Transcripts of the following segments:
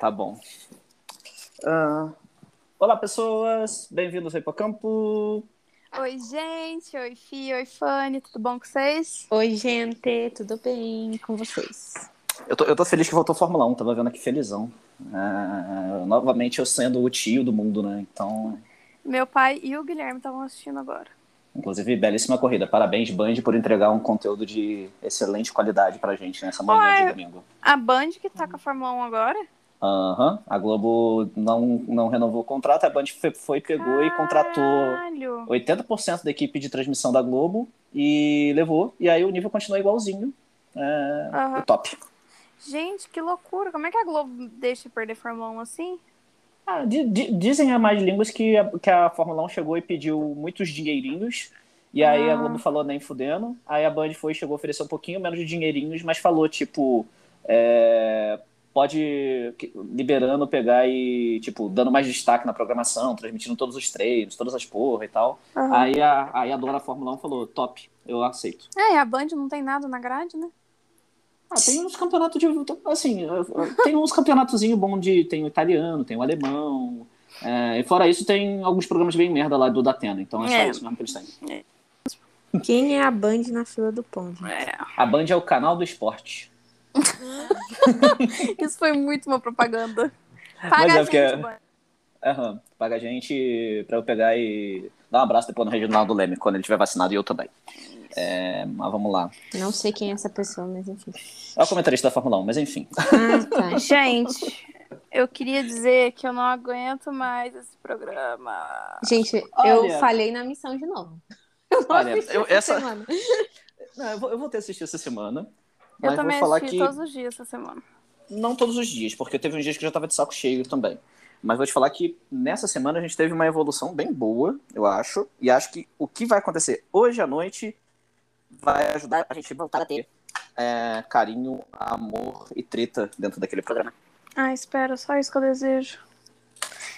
Tá bom. Ah, olá, pessoas. Bem-vindos ao Hipocampo. Oi, gente. Oi, Fih. Oi, Fanny. Tudo bom com vocês? Oi, gente. Tudo bem com vocês? Eu tô, eu tô feliz que voltou a Fórmula 1. Tava vendo aqui felizão. Ah, novamente eu sendo o tio do mundo, né? Então, Meu pai e o Guilherme estavam assistindo agora. inclusive, belíssima corrida. Parabéns, Band, por entregar um conteúdo de excelente qualidade pra gente nessa manhã Ué. de domingo. A Band que tá com a Fórmula 1 agora? Aham. A Globo não, não renovou o contrato, a Band foi, pegou e contratou Caralho. 80% da equipe de transmissão da Globo e levou. E aí o nível continua igualzinho. É, Aham. o top. Gente, que loucura. Como é que a Globo deixa perder Fórmula 1 assim? Ah, di- di- dizem a mais línguas que a, que a Fórmula 1 chegou e pediu muitos dinheirinhos. E aí a Ah. Globo falou nem fudendo. Aí a Band foi chegou a oferecer um pouquinho menos de dinheirinhos, mas falou tipo. é, pode liberando pegar e tipo dando mais destaque na programação, transmitindo todos os treinos, todas as porra e tal. Aham. Aí a, aí a dona da Fórmula 1 falou: top, eu aceito. É, e a Band não tem nada na grade, né? Ah, tem uns campeonatos de. Assim, tem uns campeonatozinho bom de. Tem o italiano, tem o alemão. é, e fora isso, tem alguns programas bem merda lá do Datena. Então é só É. isso mesmo que eles têm. Quem é a Band na fila do pão? É. A Band é o canal do esporte. Isso foi muito uma propaganda. Mas Paga é a porque- gente, Band. Aham. Paga a gente pra eu pegar e dar um abraço depois no Reginaldo Leme, quando ele tiver vacinado e eu também. É, mas vamos lá. Não sei quem é essa pessoa, mas enfim. É o comentarista da Fórmula 1, mas enfim. Ah, tá. Gente, eu queria dizer que eu não aguento mais esse programa. Gente, Olha. eu falhei na missão de novo. Eu não Olha, eu- essa essa- semana. Não, eu, vou, eu vou ter assistido essa semana. Eu Mas também vou falar assisti que. todos os dias essa semana. Não todos os dias, porque teve uns dias que eu já tava de saco cheio também. Mas vou te falar que nessa semana a gente teve uma evolução bem boa, eu acho. E acho que o que vai acontecer hoje à noite vai ajudar a gente a voltar a ter é, carinho, amor e treta dentro daquele programa. Ah, espera, só isso que eu desejo.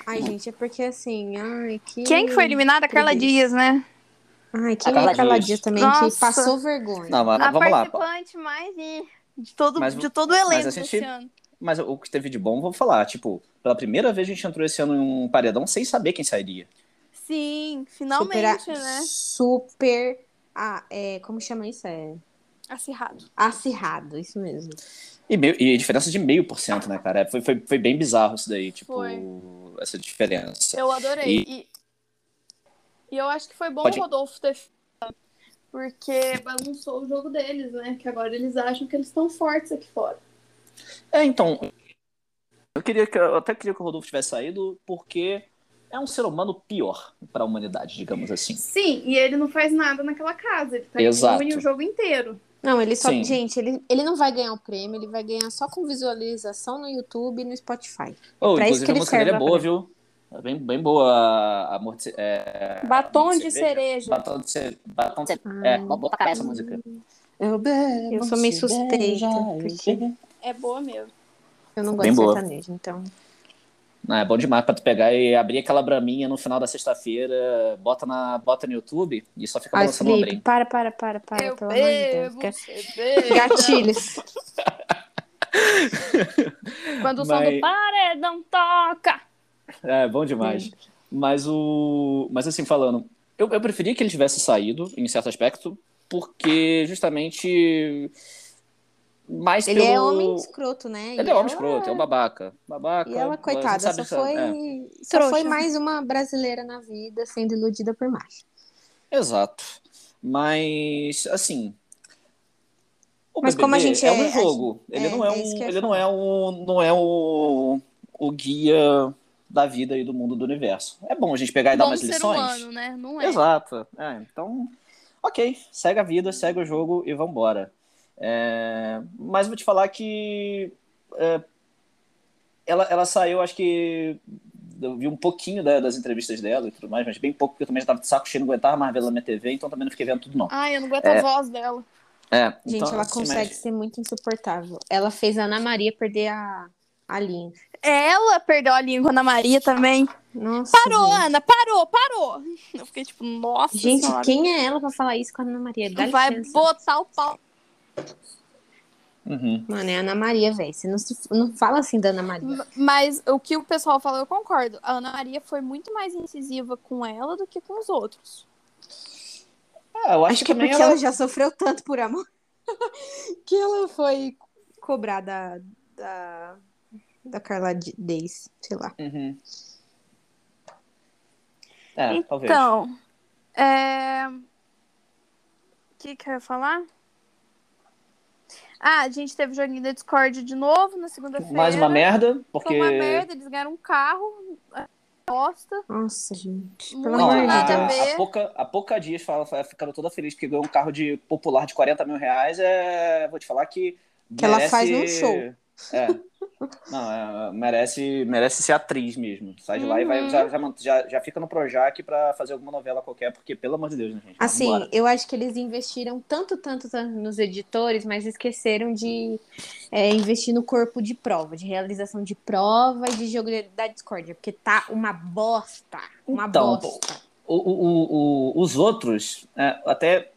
Ai, gente, é porque assim, ai, que. Quem que foi eliminada? A Carla. Dias, né? Ai, quem Carla é. Dias também Nossa. que passou vergonha? Não, mas a vamos lá. participante mais de, de, todo, Mas- de todo o elenco mas a gente- desse ano. Mas o que teve de bom, vou falar. Tipo, pela primeira vez a gente entrou esse ano em um paredão sem saber quem sairia. Sim, super, finalmente, né? Super. Ah, é, como chama isso? É Acirrado. acirrado, isso mesmo. E, meio, e diferença de meio por cento, né, cara? Foi, foi, foi bem bizarro isso daí, tipo, Foi. essa diferença. Eu adorei. E... e eu acho que foi bom Pode- o Rodolfo ter feito, porque bagunçou o jogo deles, né? Que agora eles acham que eles estão fortes aqui fora. É, então. Eu queria que eu até queria que o Rodolfo tivesse saído, porque é um ser humano pior para a humanidade, digamos assim. Sim, e ele não faz nada naquela casa. Ele tá Exato. imune o jogo inteiro. Não, ele só. Sim. Gente, ele, ele não vai ganhar o prêmio, ele vai ganhar só com visualização no YouTube e no Spotify. Oh, Pra isso inclusive que a ele música dele é serve boa, viu? É bem, bem boa a, a morte, é, Batom a de cereja. Batom de cereja. Batom de cereja. É, boa pra caralho essa música. Eu, bebo Eu sou meio suspeita, porque- bebo- É boa mesmo. Eu não Bem gosto de boa. sertanejo, então. Não, é bom demais pra tu pegar e abrir aquela braminha no final da sexta-feira, bota, na, bota no YouTube e só fica Ai, balançando o ombrinho. para, para, para, para, eu pelo amor de Deus. bebo. Gatilhos. Quando o som Mas- do paredão toca. É, bom demais. Mas o. Mas assim, falando, eu, eu preferia que ele tivesse saído, em certo aspecto, porque justamente. Mais Ele pelo... é homem escroto, né? Ele E é homem ela- escroto, é um babaca. Babaca. E ela, gente coitada, sabe só foi, é, só Trouxa. foi mais uma brasileira na vida sendo iludida por macho. exato. Mas, assim. o Mas como a BBB gente é é- um jogo. Ele é, não é é um. Ele não é o. Não é o, o guia da vida e do mundo do universo. É bom a gente pegar e dar Bom umas ser lições. humano, né? Não é. Exato. É, então, ok, segue a vida, segue o jogo e vambora. É, mas vou te falar que é, ela, ela saiu, acho que eu vi um pouquinho da- das entrevistas dela e tudo mais, mas bem pouco, porque eu também já tava de saco cheio, não aguentava mais ver ela na minha TV, então também não fiquei vendo tudo não. Ai, eu não aguento É. a voz dela. É, Gente, então, ela consegue mas- ser muito insuportável. Ela fez a Ana Maria perder a, a linha. Ela perdeu a língua na Maria também. Nossa. Parou, gente. Ana, parou, parou. Eu fiquei tipo, nossa Gente, senhora. quem é ela pra falar isso com a Ana Maria? Dá vai licença. botar o pau. Uhum. Mano, é Ana Maria, velho. Você não, se- não fala assim da Ana Maria. Mas o que o pessoal falou, eu concordo. A Ana Maria foi muito mais incisiva com ela do que com os outros. É, eu acho, Acho que que é porque ela... ela já sofreu tanto por amor que ela foi cobrar da, da, da Carla Days, sei lá. Uhum. É, talvez. Então, é... o que que eu ia falar? Ah, a gente teve joguinho da Discord de novo na segunda-feira. Mais uma merda, porque... Foi uma merda, eles ganharam um carro, bosta. Nossa, gente. Pelo Não, amor de Deus. a, pouca, a pouca dias fala, ficando toda feliz porque ganhou um carro de popular de 40 mil reais. É, vou te falar que. Que ela merece- faz num show. É. Não, é, merece, merece ser atriz mesmo. Sai de lá e vai, Uhum. já, já, já, fica no Projac pra fazer alguma novela qualquer, porque, pelo amor de Deus, né, gente? Assim, Vambora. eu acho que eles investiram tanto, tanto, tanto nos editores, mas esqueceram de é, investir no corpo de prova, de realização de prova e de jogo da discórdia, porque tá uma bosta. Uma Então, bosta. O- o- o- os outros é, até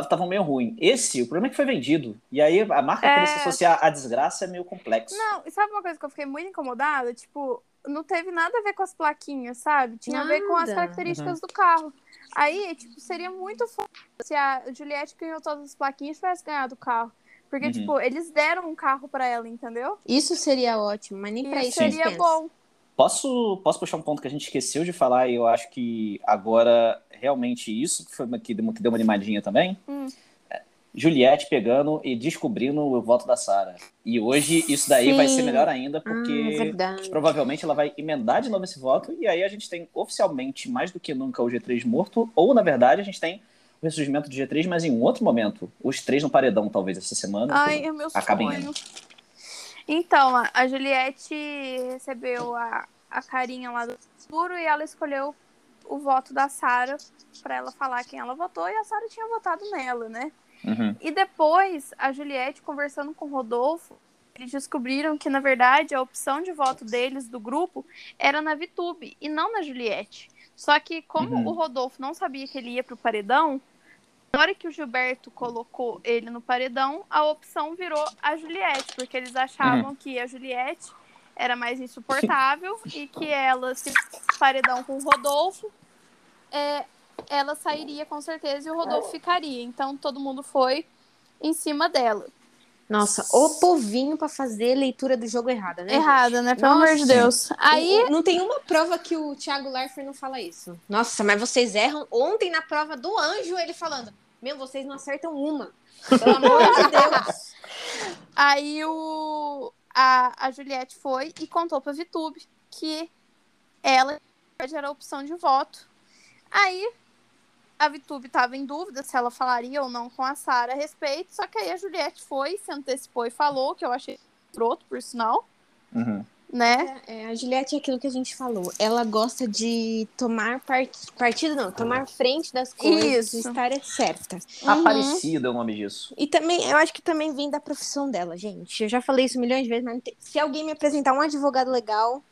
estavam meio ruim. Esse, o problema é que foi vendido. E aí a marca É. querer se associar à desgraça é meio complexo. Não, e sabe uma coisa que eu fiquei muito incomodada? Tipo, não teve nada a ver com as plaquinhas, sabe? Tinha a ver com as Nada. características do carro. Aí, tipo, seria muito foda se a Juliette que ganhou todas as plaquinhas tivesse ganhado o carro. Porque, Uhum. tipo, eles deram um carro pra ela, entendeu? Isso seria ótimo, mas nem pra E isso eles seria pensam. bom. Posso, posso puxar um ponto que a gente esqueceu de falar e eu acho que agora realmente isso que foi uma, que deu uma animadinha também? Hum. É, Juliette pegando e descobrindo o voto da Sara. E hoje isso daí vai ser Sim. melhor ainda, Ah, porque verdade. provavelmente ela vai emendar de novo esse voto e aí a gente tem oficialmente mais do que nunca o G3 morto, ou na verdade a gente tem o ressurgimento do G3, mas em um outro momento. Os três no paredão, talvez, essa semana. Ai, é meu Acaba sonho. indo. Então, a- a Juliette recebeu a, a carinha lá do futuro e ela escolheu o voto da Sara pra ela falar quem ela votou e a Sara tinha votado nela, né? Uhum. E depois, a Juliette conversando com o Rodolfo, eles descobriram que, na verdade, a opção de voto deles, do grupo, era na Vitube e não na Juliette. Só que, como Uhum. o Rodolfo não sabia que ele ia pro paredão, na hora que o Gilberto colocou ele no paredão, a opção virou a Juliette, porque eles achavam que a Juliette era mais insuportável e que ela, se paredão com o Rodolfo, é, ela sairia com certeza e o Rodolfo ficaria. Então todo mundo foi em cima dela. Nossa, o povinho pra fazer leitura do jogo errada, né? Errada, né? Pelo amor de Nossa. Deus. Aí, Aí não tem uma prova que o Thiago Leifert não fala isso. Nossa, mas vocês erram. Ontem na prova do anjo ele falando: Meu, vocês não acertam uma. Pelo amor de Deus. aí o, a, a Juliette foi e contou pra Vitube que ela era a opção de voto. Aí a Vitube estava em dúvida se ela falaria ou não com a Sara a respeito, só que aí a Juliette foi, se antecipou e falou, que eu achei broto, por sinal, Uhum. Né? É, a Juliette é aquilo que a gente falou. Ela gosta de tomar part... partido, não, tomar frente das coisas, Isso. estar certa. Uhum. Aparecida é o nome disso. E também, eu acho que também vem da profissão dela, gente. Eu já falei isso milhões de vezes, mas não tem- se alguém me apresentar um advogado legal,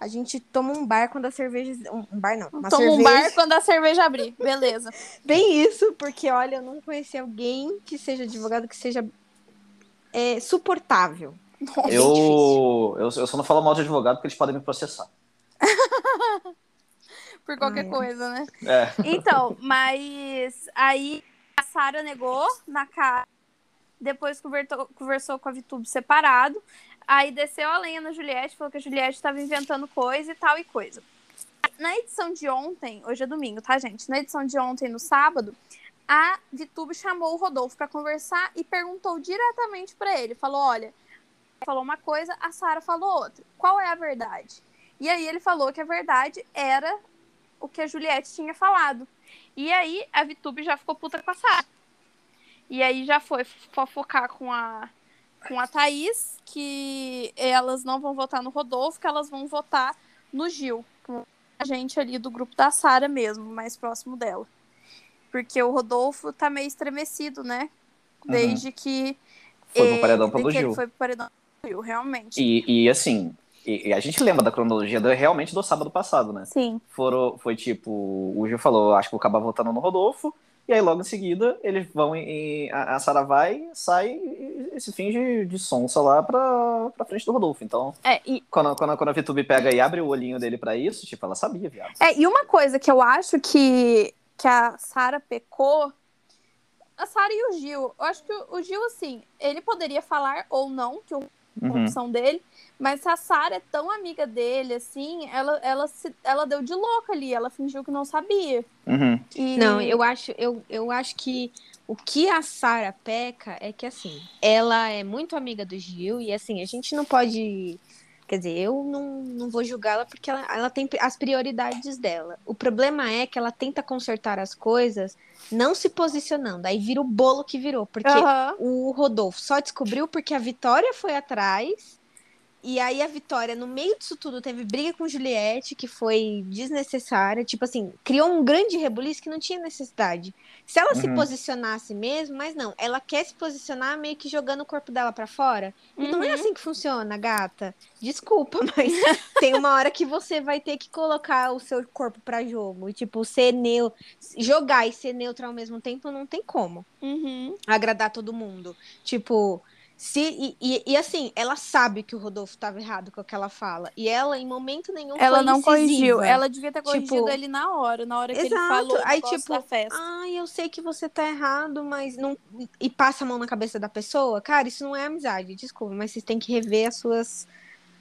a gente toma um bar quando a cerveja. Um um bar não, uma Toma cerveja. um bar quando a cerveja abrir. Beleza. Bem isso, porque olha, eu não conheci alguém que seja advogado que seja é, suportável. Eu, eu, eu só não falo mal de advogado porque eles podem me processar. Por qualquer Ai. coisa, né? É. Então, mas aí a Sara negou na cara. Depois convertou- conversou com a Vitube separado. Aí desceu a lenha na Juliette, falou que a Juliette estava inventando coisa e tal e coisa. Na edição de ontem, hoje é domingo, tá, gente? Na edição de ontem, no sábado, a Vitube chamou o Rodolfo para conversar e perguntou diretamente para ele. Falou: olha, falou uma coisa, a Sara falou outra. Qual é a verdade? E aí ele falou que a verdade era o que a Juliette tinha falado. E aí a Vitube já ficou puta com a Sara. E aí já foi fofocar com a com a Thaís que elas não vão votar no Rodolfo, que elas vão votar no Gil, com a gente ali do grupo da Sara mesmo, mais próximo dela. Porque o Rodolfo tá meio estremecido, né? Desde que Foi pro paredão pelo Gil. foi pro paredão Gil, realmente. E, e assim, e, e a gente lembra da cronologia do, realmente do sábado passado, né? Sim. Foram, foi tipo, o Gil falou, acho que vou acabar votando no Rodolfo. E aí, logo em seguida, eles vão em. a, a Sarah vai, sai e, e se finge de sonsa lá pra, pra frente do Rodolfo. Então, É, e, quando, quando, quando a VTube pega e abre o olhinho dele pra isso, tipo, ela sabia, viado. é, e uma coisa que eu acho que, que a Sara pecou. A Sara e o Gil. Eu acho que o, o Gil, assim, ele poderia falar ou não, que o Uhum. opção dele. Mas se a Sarah é tão amiga dele, assim, ela, ela, se, ela deu de louca ali. Ela fingiu que não sabia. Uhum. E... Não, eu acho, eu, eu acho que o que a Sara peca é que assim, ela é muito amiga do Gil e assim, a gente não pode. Quer dizer, eu não, não vou julgá-la porque ela, ela tem as prioridades dela. O problema é que ela tenta consertar as coisas não se posicionando. Aí vira o bolo que virou. Porque Aham. o Rodolfo só descobriu porque a Vitória foi atrás. E aí a Vitória, no meio disso tudo, teve briga com Juliette, que foi desnecessária. Tipo assim, criou um grande rebuliço que não tinha necessidade. Se ela se Uhum. posicionasse mesmo, mas não, ela quer se posicionar meio que jogando o corpo dela pra fora. E não é Uhum. assim que funciona, gata. Desculpa, mas tem uma hora que você vai ter que colocar o seu corpo pra jogo. E, tipo, ser neutro. Jogar e ser neutro ao mesmo tempo não tem como Uhum. agradar todo mundo. Tipo, se. E, e- e, assim, ela sabe que o Rodolfo estava errado com o que ela fala. E ela, em momento nenhum, Ela não corrigiu. incisiva. Ela devia ter corrigido Tipo, ele na hora, na hora que ele exato. falou o Aí, tipo, da festa. Ai, eu sei que você tá errado, mas não. E passa a mão na cabeça da pessoa. Cara, isso não é amizade, desculpa, mas vocês têm que rever as suas.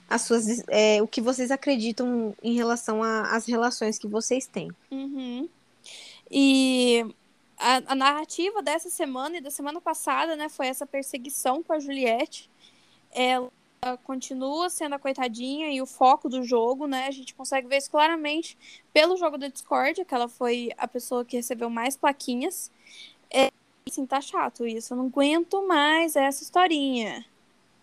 As suas é, o que vocês acreditam em relação às relações que vocês têm. Uhum. E a, a narrativa dessa semana e da semana passada, né, foi essa perseguição com a Juliette. Ela continua sendo a coitadinha e o foco do jogo, né? A gente consegue ver isso claramente pelo jogo da Discord, que ela foi a pessoa que recebeu mais plaquinhas. É, assim, tá chato isso. Eu não aguento mais essa historinha.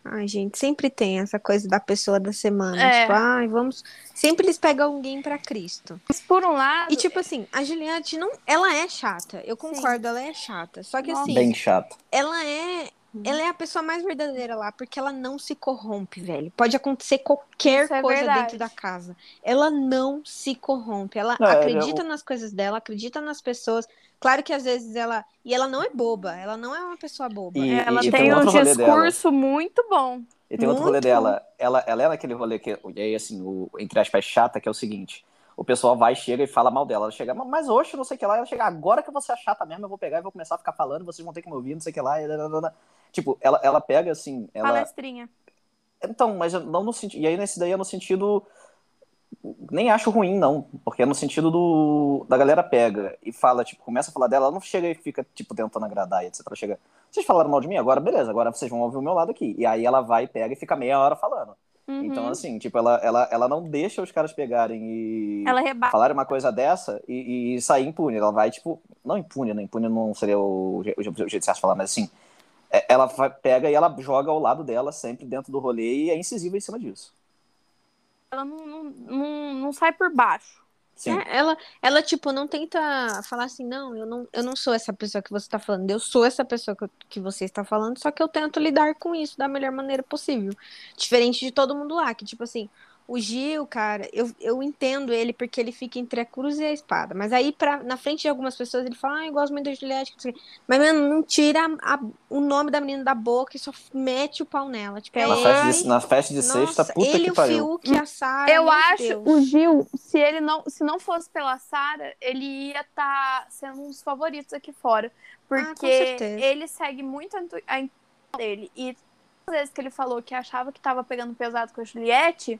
Ai, gente, sempre tem essa coisa da pessoa da semana. É. Tipo, ai, vamos. Sempre eles pegam alguém pra Cristo. Mas por um lado. E tipo assim, a Juliette não, ela é chata. Eu concordo, ela é chata. Só que Nossa. assim, Bem chato. ela é ela é a pessoa mais verdadeira lá, porque ela não se corrompe, velho. Pode acontecer qualquer Isso é coisa verdade. dentro da casa. Ela não se corrompe. Ela É, acredita eu- nas coisas dela, acredita nas pessoas. Claro que às vezes ela. E ela não é boba. Ela não é uma pessoa boba. E- ela e tem tem um discurso muito bom. E tem outro rolê Muito. dela. Ela, ela é naquele rolê que, e aí, assim, o, entre aspas, chata, que é o seguinte. O pessoal vai, chega e fala mal dela. Ela chega, mas hoje, não sei o que lá. Ela chega, agora que você é chata mesmo, eu vou pegar e vou começar a ficar falando, vocês vão ter que me ouvir, não sei o que lá. e. Tipo, ela, ela pega, assim, ela... Palestrinha. Então, mas eu não no sentido... E aí, nesse daí, é no sentido... Nem acho ruim, não. Porque é no sentido do... Da galera pega e fala, tipo, começa a falar dela, ela não chega e fica, tipo, tentando agradar e etc. Ela chega, vocês falaram mal de mim? Agora, beleza. Agora vocês vão ouvir o meu lado aqui. E aí ela vai, pega e fica meia hora falando. Uhum. Então, assim, tipo, ela, ela, ela não deixa os caras pegarem e falarem uma coisa dessa e, e sair impune. Ela vai, tipo, não impune, né? Impune não seria o, o, o jeito de falar, mas assim, é- ela pega e ela joga ao lado dela sempre dentro do rolê e é incisiva em cima disso. Ela não, não, não, não sai por baixo. É, ela, ela, tipo, não tenta falar assim, não, eu não, eu não sou essa pessoa que você tá falando, eu sou essa pessoa que, eu- que você está falando, só que eu tento lidar com isso da melhor maneira possível. Diferente de todo mundo lá, que, tipo assim, o Gil, cara, eu, eu entendo ele porque ele fica entre a cruz e a espada. Mas aí, pra, na frente de algumas pessoas, ele fala, ah, eu gosto muito da Juliette. o. Mas, mano, não tira a- o nome da menina da boca e só mete o pau nela. Tipo, é Na, Ai. festa ele, de, na festa de sexta, nossa, puta ele, que o pariu. Fiuk e a Sarah. Eu acho Deus. o Gil, se ele não, se não fosse pela Sara, ele ia estar sendo um dos favoritos aqui fora, com porque certeza. ele segue muito a intu- a intuição dele e todas as vezes que ele falou que achava que estava pegando pesado com a Juliette,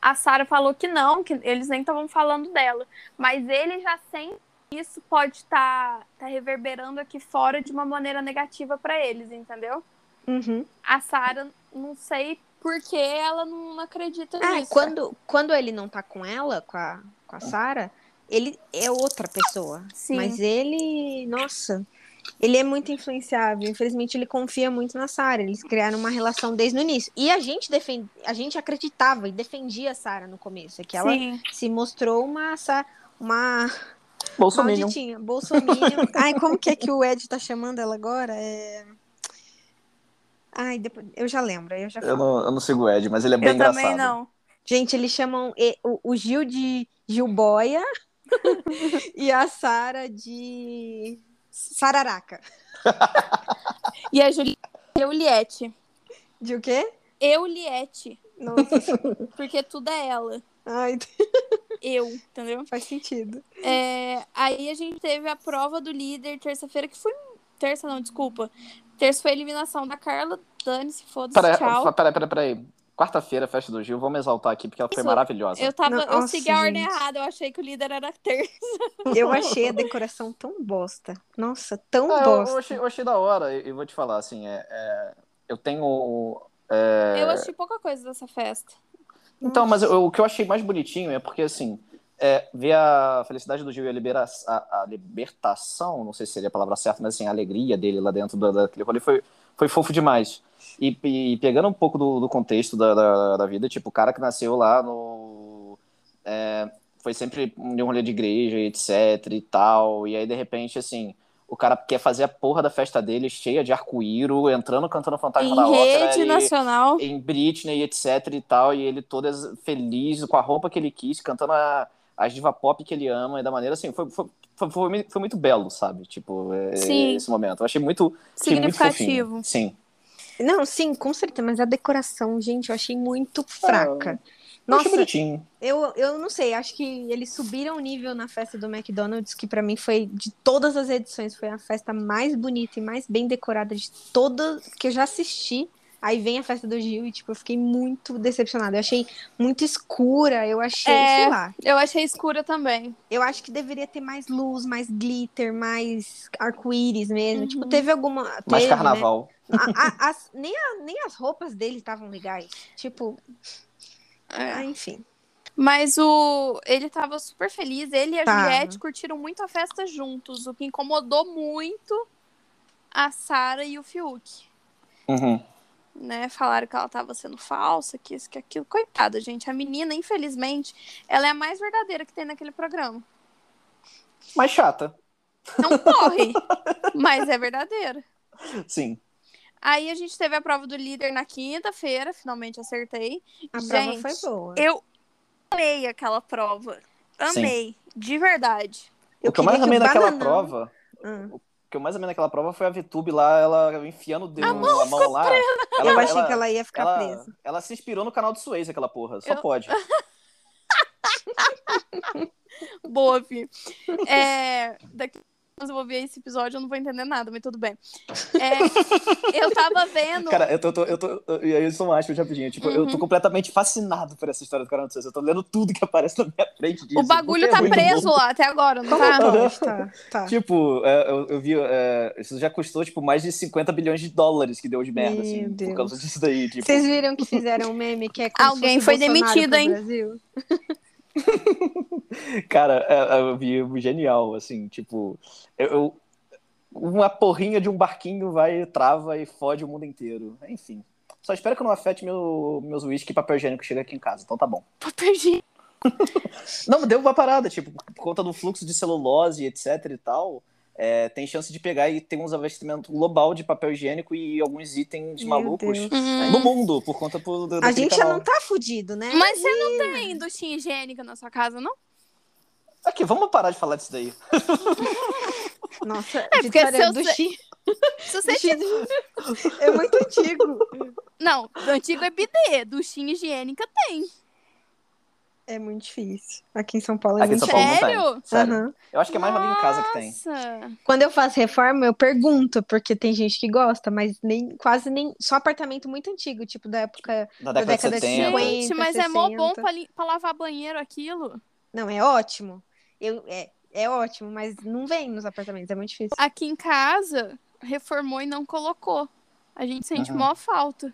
a Sara falou que não, que eles nem estavam falando dela, mas ele já sente que isso pode estar tá, reverberando aqui fora de uma maneira negativa para eles, entendeu? Uhum. A Sara, não sei por que ela não acredita É, nisso. quando, quando ele não tá com ela, com a, com a Sarah, ele é outra pessoa. Sim. Mas ele, nossa, ele é muito influenciável. Infelizmente, ele confia muito na Sarah. Eles criaram uma relação desde o início. E a gente defend... a gente acreditava e defendia a Sarah no começo. É que ela Sim. se mostrou uma, uma Bolsominion. malditinha, bolsominion. Ai, como que é que o Ed tá chamando ela agora? É... Ai, depois... eu já lembro, eu já falo. Eu não, eu não sigo o Ed, mas ele é bem Eu engraçado. também não. Gente, eles chamam o, o Gil de Gilboia e a Sara de Sararaca. E a Juli... Euliette. De o quê? Euliette. Nossa. Porque tudo é ela. Ai, Eu, entendeu? faz sentido. É, aí a gente teve a prova do líder terça-feira, que foi. Terça não, desculpa. Terça foi a eliminação da Carla. Dane-se, foda-se, peraí, peraí, peraí. Quarta-feira, festa do Gil, vamos exaltar aqui, porque ela foi Isso, maravilhosa. Eu tava. eu Nossa, segui a ordem gente. errada, eu achei que o líder era terça. Eu achei a decoração tão bosta. Nossa, tão Ah, eu, bosta. eu achei, eu achei da hora, e vou te falar, assim, é, é, eu tenho. é, Eu achei pouca coisa dessa festa. Então, mas eu- o que eu achei mais bonitinho é porque, assim, é, ver a felicidade do Gil e a, libera a, a libertação, não sei se seria a palavra certa, mas assim, a alegria dele lá dentro da, daquele rolê foi, foi fofo demais. E, e pegando um pouco do, do contexto da, da, da vida, tipo, o cara que nasceu lá no. é, foi sempre de um rolê de igreja, etc e tal, e aí de repente, assim. O cara quer fazer a porra da festa dele cheia de arco-íro, entrando cantando Fantasma Em da Ópera. rede e- nacional. em Britney, etc e tal, e ele todo feliz com a roupa que ele quis, cantando a, as diva pop que ele ama, e da maneira assim, foi, foi, foi, foi, foi muito belo, sabe? Tipo, é, Sim. esse momento. Eu achei muito, achei muito. Significativo. Sim. Não, sim, com certeza, mas a decoração, gente, eu achei muito fraca. Eu achei Nossa, bonitinho. eu, eu não sei, acho que eles subiram o nível na festa do McDonald's, que pra mim foi, de todas as edições, foi a festa mais bonita e mais bem decorada de todas que eu já assisti. Aí vem a festa do Gil e, tipo, eu fiquei muito decepcionada. Eu achei muito escura, eu achei, É. sei lá. Eu achei escura também. Eu acho que deveria ter mais luz, mais glitter, mais arco-íris mesmo. Uhum. Tipo, teve alguma. Mais teve, né? carnaval. A- a- as- nem, a- nem as roupas dele estavam legais. Tipo, É. ah, enfim. Mas o ele tava super feliz. Ele e a Tava. Juliette curtiram muito a festa juntos, o que incomodou muito a Sara e o Fiuk. Uhum. Né, falaram que ela tava sendo falsa, que isso, que aquilo. Coitada, gente. A menina, infelizmente, ela é a mais verdadeira que tem naquele programa. Mais chata. Não corre, mas é verdadeira. Sim. Aí a gente teve a prova do líder na quinta-feira, finalmente acertei. A Gente, prova foi boa. Eu amei aquela prova. Amei, de verdade. Eu o que eu mais amei naquela Bananão- prova. Ah. O que eu mais amei naquela prova foi a VTube lá, ela enfiando o dedo, a mão, lá. Ela, eu achei que ela ia ficar ela, presa. ela se inspirou no canal do Suez, aquela porra. Só Eu- pode. Boa, Fih. É, daqui pouco eu vou ver esse episódio, eu não vou entender nada, mas tudo bem. É, eu tava vendo. Cara, eu tô, tô- eu tô, e aí eu sou um aspas rapidinho. Tipo, eu Uhum. tô completamente fascinado por essa história do Suez. Eu tô lendo tudo que aparece na minha frente disso. o bagulho é tá muito preso bom. lá até agora, não Como tá? pode? Tá, tá. Tipo, é, eu, eu vi. é, isso já custou, tipo, mais de 50 bilhões de dólares que deu de merda, Meu assim, Deus. por causa disso daí. Tipo, Vocês viram que fizeram um meme que é como Alguém se fosse foi Bolsonaro demitido, hein? Brasil? Cara, é, eu vi genial, assim, tipo, eu, uma porrinha de um barquinho vai, trava e fode o mundo inteiro. Enfim. Só espero que não afete meu, meus whisky e papel higiênico que chega aqui em casa. Então tá bom. Pô, perdi. Não, deu uma parada, tipo, por conta do fluxo de celulose, etc e tal, é, tem chance de pegar e ter um investimento global de papel higiênico e alguns itens Meu malucos Deus. Uhum. no mundo, por conta do, A daquele gente já canal. não tá fudido, né? Mas você não tem duchinha higiênica na sua casa, não? Aqui, vamos parar de falar disso daí. Nossa, É, porque se eu do Chi- Se você do Chi- é muito antigo. Não, do antigo é bidê, duchinha higiênica tem. É muito difícil. Aqui em São Paulo é Aqui em muito São Paulo não Sério? tem. Sério. Aham. Eu acho que é mais ali em casa que tem. Nossa. Quando eu faço reforma, eu pergunto, porque tem gente que gosta, mas nem quase nem. Só apartamento muito antigo, tipo da época. Na Da década, década de de 70. 50. Gente, mas é mó bom 60. pra, li- pra lavar banheiro aquilo. Não, é ótimo. Eu, é, é ótimo, mas não vem nos apartamentos, é muito difícil. Aqui em casa, reformou e não colocou. A gente sente Uhum. mó falta.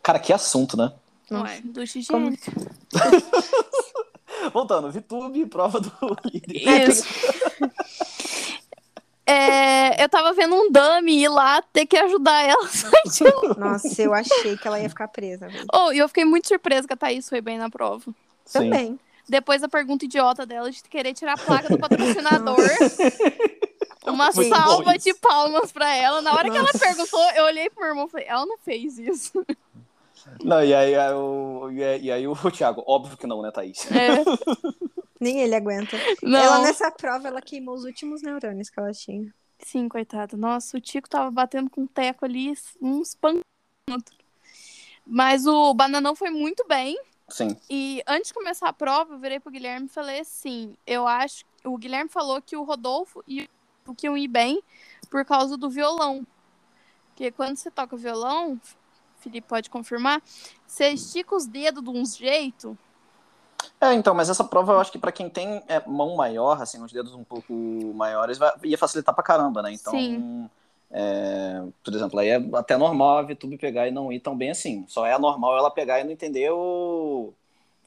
Cara, que assunto, né? Não Nossa. é? Ducha Como- higiênica. Voltando, VTube, prova do líder. Isso. É, eu tava vendo um dummy ir lá ter que ajudar ela. Nossa, eu achei que ela ia ficar presa. velho. Oh, e eu fiquei muito surpresa que a Thaís foi bem na prova. Sim. Também. Depois da pergunta idiota dela de querer tirar a placa do patrocinador. Uma bom salva de palmas pra ela. Na hora que ela Nossa. perguntou, eu olhei pro meu irmão e falei, ela não fez isso. Não, e aí, o, e aí, e aí o Thiago, óbvio que não, né, Thaís? É. Nem ele aguenta. Não. Ela nessa prova, ela queimou os últimos neurônios que ela tinha. Sim, coitado. Nossa, o Tico tava batendo com o teco ali, uns pancos. Mas o Bananão foi muito bem. Sim. E antes de começar a prova, eu virei pro Guilherme e falei assim: eu acho. O Guilherme falou que o Rodolfo e o que iam ir bem por causa do violão. Porque quando você toca violão, Felipe pode confirmar, você estica os dedos de um jeito. É, então, mas essa prova eu acho que pra quem tem é, mão maior, assim, os dedos um pouco maiores, vai, ia facilitar pra caramba, né? Então, Sim. é, por exemplo, aí é até normal a VTube pegar e não ir tão bem assim. Só é anormal ela pegar e não entender o.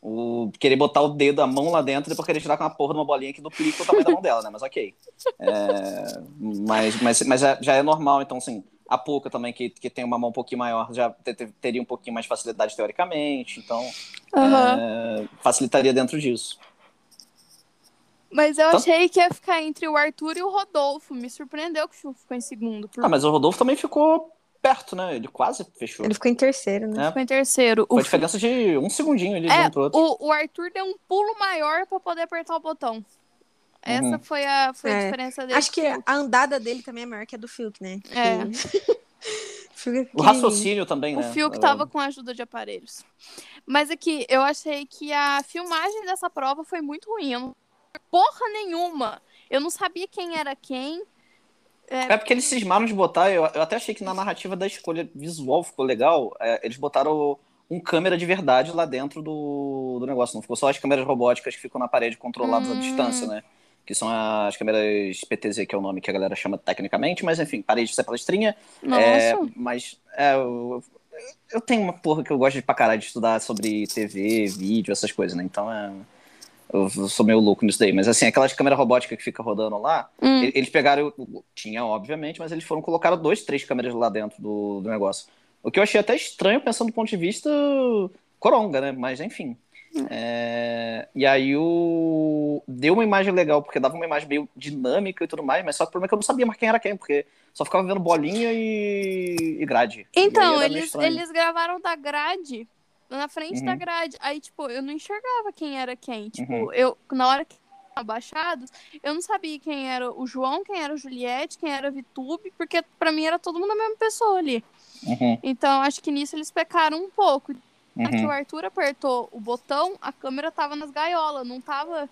o querer botar o dedo, a mão lá dentro e depois querer tirar com uma porra de uma bolinha que duplica o tamanho da mão dela, né? Mas ok. É, mas mas, mas é- já é normal, então, assim. A Pouca também, que, que tem uma mão um pouquinho maior, já te- te- teria um pouquinho mais de facilidade teoricamente. Então, Aham. é, facilitaria dentro disso. Mas eu Então- achei que ia ficar entre o Arthur e o Rodolfo. Me surpreendeu que o ficou em segundo. Por... Ah, mas o Rodolfo também ficou perto, né? Ele quase fechou. Ele ficou em terceiro, né? É. Ficou em terceiro. Foi diferença de um segundinho ali de É, um pro outro. O, o Arthur deu um pulo maior pra poder apertar o botão. Essa Uhum. foi a, foi a É. diferença dele. Acho que a andada dele também é maior que a do Fiuk, né? É. Fiuk é O raciocínio também, O né? Fiuk É, tava com a ajuda de aparelhos. Mas aqui, eu achei que a filmagem dessa prova foi muito ruim. Eu não... Porra nenhuma! Eu não sabia quem era quem. É porque eles cismaram de botar, eu, eu até achei que na narrativa da escolha visual ficou legal, é, eles botaram um câmera de verdade lá dentro do, do negócio, não ficou só as câmeras robóticas que ficam na parede controladas à Hum. distância, né? Que são as câmeras PTZ, que é o nome que a galera chama tecnicamente, mas enfim, parede sem palestrinha. Nossa. É, mas é, eu, eu tenho uma porra que eu gosto de pra caralho de estudar sobre TV, vídeo, essas coisas, né? Então é. Eu sou meio louco nisso daí. Mas assim, aquelas câmeras robóticas que fica rodando lá, Hum. eles pegaram. Tinha, obviamente, mas eles foram colocaram dois, três câmeras lá dentro do, do negócio. O que eu achei até estranho pensando do ponto de vista coronga, né? Mas enfim. É, e aí o. Deu uma imagem legal, porque dava uma imagem meio dinâmica e tudo mais, mas só que o problema é que eu não sabia mais quem era quem, porque só ficava vendo bolinha e, e grade. E Então, meio eles, eles gravaram da grade, na frente da Uhum. grade. Aí, tipo, eu não enxergava quem era quem. Tipo, Uhum. eu, na hora que tava abaixado, eu não sabia quem era o João, quem era o Juliette, quem era a Vitube, porque pra mim era todo mundo a mesma pessoa ali. Uhum, Então, acho que nisso eles pecaram um pouco. Hora que uhum. o Arthur apertou o botão, a câmera tava nas gaiolas, não tava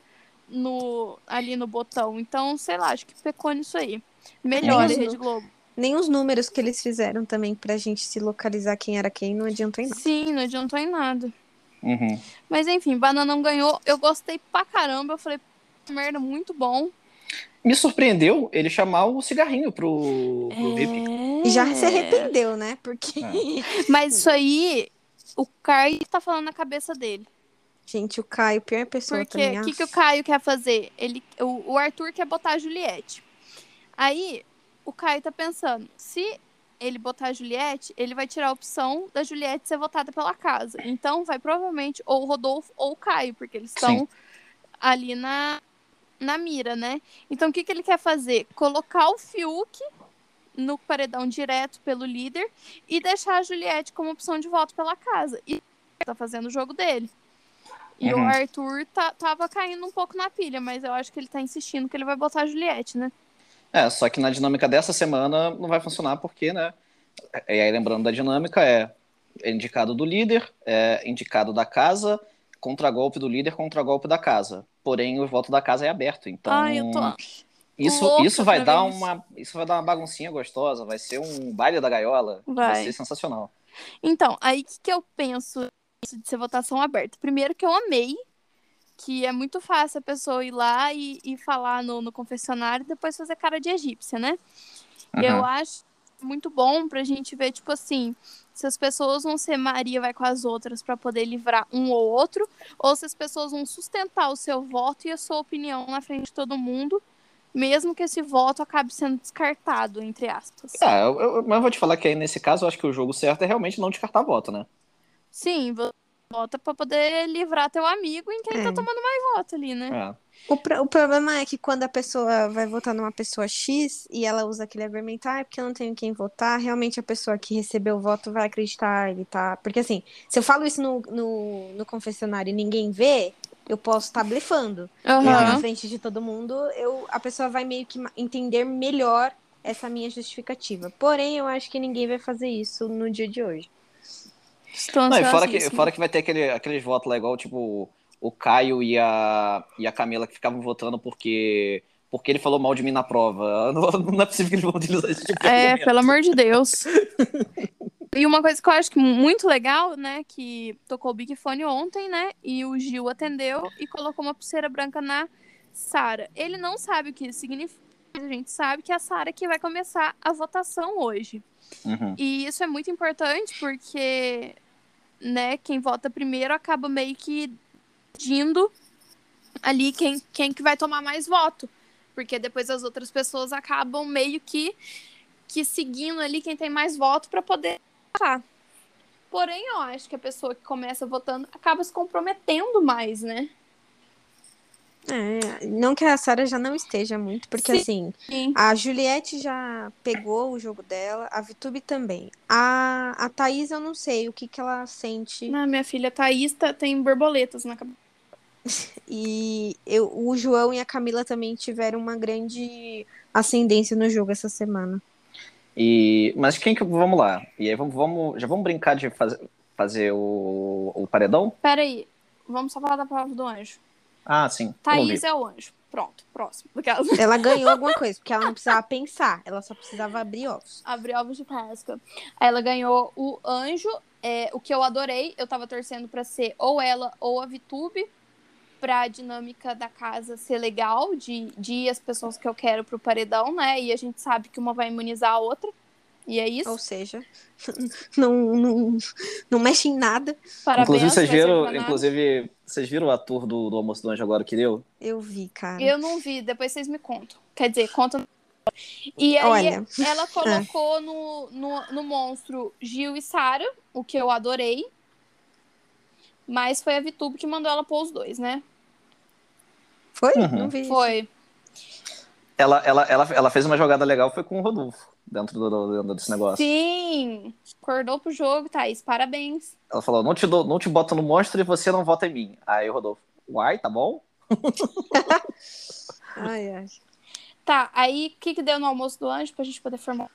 no, ali no botão. Então, sei lá, acho que pecou nisso aí. Melhor? Rede Globo. Nem os números que eles fizeram também pra gente se localizar quem era quem não adiantou em nada. Sim, não adiantou em nada. Uhum. Mas enfim, Bananão ganhou. Eu gostei pra caramba. Eu falei, merda, muito bom. Me surpreendeu ele chamar o cigarrinho pro, pro VIP. E já se É. arrependeu, né? Porque, Mas isso aí, o Caio tá falando na cabeça dele. gente, o Caio, pior pessoa Porque também. o que, que o Caio quer fazer? Ele, o, o Arthur quer botar a Juliette. Aí, o Caio tá pensando, se ele botar a Juliette, ele vai tirar a opção da Juliette ser votada pela casa. Então, vai provavelmente ou o Rodolfo ou o Caio, porque eles estão ali na, na mira, né? Então, o que, que ele quer fazer? Colocar o Fiuk no paredão direto pelo líder e deixar a Juliette como opção de voto pela casa. E tá fazendo o jogo dele. E o Uhum. Arthur tá, tava caindo um pouco na pilha, mas eu acho que ele tá insistindo que ele vai botar a Juliette, né? É, só que na dinâmica dessa semana não vai funcionar porque, né? E aí, lembrando da dinâmica, é indicado do líder, é indicado da casa, contragolpe do líder, contragolpe da casa. Porém, o voto da casa é aberto. Então, Ai, eu tô. Isso, isso vai dar isso. uma. Isso vai dar uma baguncinha gostosa, vai ser um baile da gaiola. Vai, Vai. ser sensacional. Então, aí o que, que eu penso de ser votação aberta? Primeiro que eu amei, que é muito fácil a pessoa ir lá e, e falar no, no confessionário e depois fazer cara de egípcia, né? Eu Uhum. acho muito bom pra gente ver, tipo assim, se as pessoas vão ser Maria vai com as outras pra poder livrar um ou outro, ou se as pessoas vão sustentar o seu voto e a sua opinião na frente de todo mundo, mesmo que esse voto acabe sendo descartado, entre aspas. Ah, eu, eu- mas eu vou te falar que aí nesse caso eu acho que o jogo certo é realmente não descartar voto, né? Sim, você vota pra poder livrar teu amigo em quem É. tá tomando mais voto ali, né? É. O, pro- o problema é que quando a pessoa vai votar numa pessoa X e ela usa aquele argumento, ah, é porque eu não tenho quem votar, realmente a pessoa que recebeu o voto vai acreditar, ele tá. Porque assim, se eu falo isso no, no, no confessionário e ninguém vê, eu posso estar blefando. Aham. E aí, na frente de todo mundo, eu, a pessoa vai meio que entender melhor essa minha justificativa. Porém, eu acho que ninguém vai fazer isso no dia de hoje. Estou Não, e fora que, fora que vai ter aquele, aqueles votos lá, igual, tipo, o Caio e a, e a Camila que ficavam votando porque, porque ele falou mal de mim na prova. Não, não é possível que eles vão utilizar esse tipo de É, argumento. pelo amor de Deus. e uma coisa que eu acho que muito legal, né, que tocou o Big Fone ontem, né, e o Gil atendeu e colocou uma pulseira branca na Sara. Ele não sabe o que isso significa, mas a gente sabe que é a Sara que vai começar a votação hoje. Uhum. E isso é muito importante porque, né, quem vota primeiro acaba meio que decidindo ali quem, quem que vai tomar mais voto. Porque depois as outras pessoas acabam meio que, que seguindo ali quem tem mais voto para poder votar. Porém, eu acho que a pessoa que começa votando acaba se comprometendo mais, né? É, não que a Sarah já não esteja muito, porque Sim. assim, Sim. a Juliette já pegou o jogo dela, a Vitube também. A, a Thaís, eu não sei o que, que ela sente. Ah, minha filha Thaís tá- tem borboletas na cabeça. E eu, o João e a Camila também tiveram uma grande ascendência no jogo essa semana. E, mas quem que. Vamos lá. E aí vamos, vamos, já vamos brincar de fazer, fazer o, o paredão? Pera aí, vamos só falar da palavra do anjo. Ah, sim. Thaís é o anjo. Pronto, próximo. Ela ganhou alguma coisa, porque ela não precisava pensar, ela só precisava abrir ovos. Abrir ovos de Páscoa. Aí ela ganhou o anjo, é, o que eu adorei. Eu tava torcendo pra ser ou ela ou a Vitube, pra dinâmica da casa ser legal, de, de ir as pessoas que eu quero pro paredão, né? E a gente sabe que uma vai imunizar a outra. E é isso. Ou seja, não, não, não mexe em nada. Parabéns. Inclusive, vocês viram, inclusive, vocês viram o ator do, do Almoço do Anjo agora que deu? Eu vi, cara. Eu não vi, depois vocês me contam. Quer dizer, contam. E aí Olha. ela colocou no, no, no monstro Gil e Sara, o que eu adorei. Mas foi a Vitube que mandou ela pôr os dois, né? Foi? Uhum. Não vi. Foi. Ela, ela, ela, ela fez uma jogada legal, foi com o Rodolfo, dentro, do, dentro desse negócio. Sim! Acordou pro jogo, Thaís. Parabéns. Ela falou, não te, dou, não te boto no monstro e você não vota em mim. Aí o Rodolfo, uai, tá bom? Ai, ai. Tá, aí o que, que deu no almoço do anjo pra gente poder formar?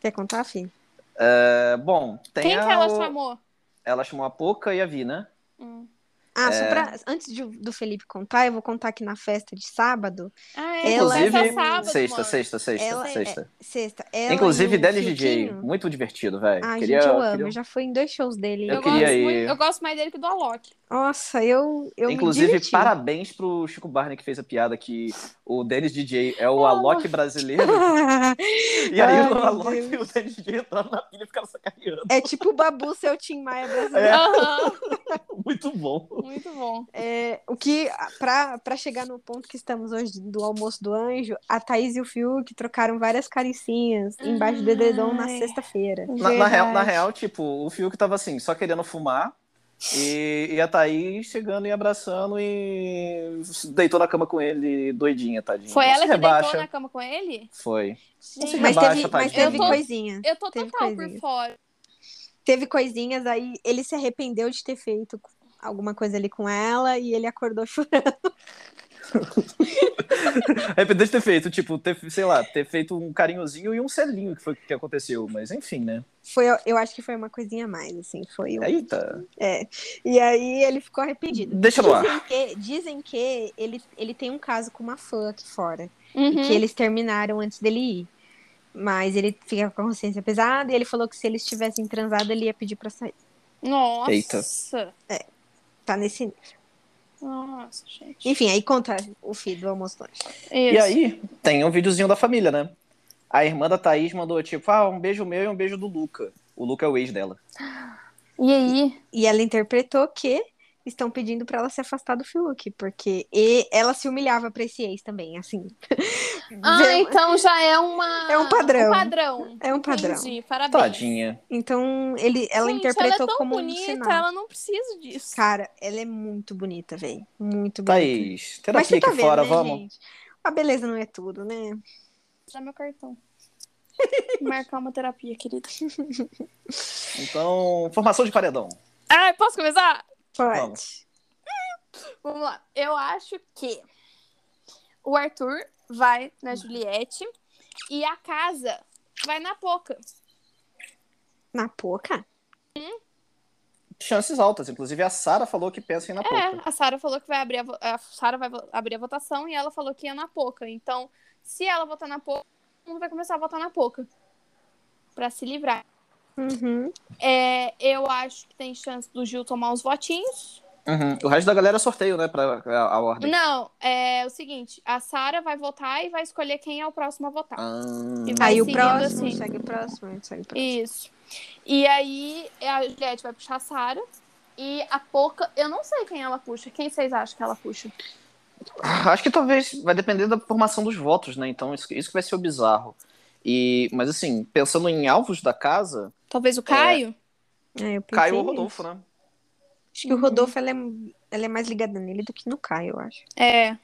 Quer contar, filho? É, bom, tem Quem a, que ela chamou? Ela chamou a Poca e a Vi, né? Hum. Ah, É. só pra, antes de- do Felipe contar, eu vou contar que na festa de sábado, Ah, é, Ela- festa Inclusive, sábado, sexta, mano. sexta, sexta, Ela- sexta. sexta, ela Inclusive, o Delis DJ, muito divertido, velho. Ai, queria, gente, eu amo. queria- Eu já fui em dois shows dele. Eu Eu, queria gosto ir. muito- eu gosto mais dele que do Alok. Nossa, eu, eu Inclusive, parabéns pro Chico Barney que fez a piada que o Dennis DJ é o Ah. Alok brasileiro. E aí Ai, o Alok e o Deus. Dennis DJ entraram na pilha e ficaram sacaneando. É tipo o Babu, seu Tim Maia brasileiro. É. Aham, Muito bom. Muito bom. É, o que, pra, pra chegar no ponto que estamos hoje do almoço do anjo, a Thaís e o Fiuk trocaram várias caricinhas embaixo do edredom na sexta-feira. Na, na real, na real, tipo, o Fiuk tava assim, só querendo fumar. E, e a Thaís chegando e abraçando e deitou na cama com ele, doidinha, tadinha. Foi ela que rebaixa. deitou na cama com ele? Foi. Gente, Mas rebaixa, teve, mas teve Eu tô- coisinha. eu tô Teve total por coisinha. fora. Teve coisinhas, aí ele se arrependeu de ter feito alguma coisa ali com ela e ele acordou chorando. Arrependeu de ter feito, tipo, ter, sei lá, ter feito um carinhozinho e um selinho que foi o que aconteceu. Mas enfim, né? Foi, eu acho que foi uma coisinha a mais, assim, foi um- Eita. É. E aí ele ficou arrependido. Deixa ar. Dizem que, dizem que ele, ele tem um caso com uma fã aqui fora. Uhum. E que eles terminaram antes dele ir. Mas ele fica com a consciência pesada e ele falou que se eles tivessem transado, ele ia pedir pra sair. Nossa. Eita. Tá nesse. Nossa, gente. Enfim, aí conta o filho do almoço do anjo. E aí, tem um videozinho da família, né? A irmã da Thaís mandou, tipo, ah, um beijo meu e um beijo do Luca. O Luca é o ex dela. E aí? E ela interpretou que estão pedindo pra ela se afastar do Fiuk, porque e ela se humilhava pra esse ex também, assim. Ah, então já é uma. É um padrão. Um padrão. É um padrão. Entendi. Parabéns. Tadinha. Então, ele, ela Gente, interpretou ela é tão como bonita, um sinal. ela não precisa disso. Cara, ela é muito bonita, velho. Muito bonita. Thaís, Mas terapia você tá aqui vendo, fora, né, vamos? gente? A beleza não é tudo, né? Dá meu cartão. Marcar uma terapia, querida. Então, formação de paredão. Ai, posso começar? Pode. Vamos. Vamos lá. Eu acho que o Arthur vai na Juliette e a casa vai na Poca. Na Poca? Chances altas. Inclusive, a Sara falou que pensa em ir na É, Poca. a Sara falou que vai abrir a, vo- a Sara vai abrir a votação e ela falou que ia na Poca. Então, se ela votar na Poca, todo mundo vai começar a votar na Poca. Pra se livrar. Uhum. É, eu acho que tem chance do Gil tomar uns votinhos. Uhum. O resto da galera é sorteio, né? Pra a, a ordem. Não, é o seguinte, a Sara vai votar e vai escolher quem é o próximo a votar. Ah, E Aí o próximo, assim. segue o próximo, segue o próximo. Isso. E aí a Juliette vai puxar a Sara. E a Poca, eu não sei quem ela puxa. Quem vocês acham que ela puxa? Acho que talvez vai depender da formação dos votos, né? Então, isso, isso que vai ser o bizarro. E, mas assim, pensando em alvos da casa, Talvez o Caio? É, eu pensei Caio ou. Rodolfo, né? Acho que o Rodolfo ela é, ela é mais ligada nele do que no Caio, eu acho. É.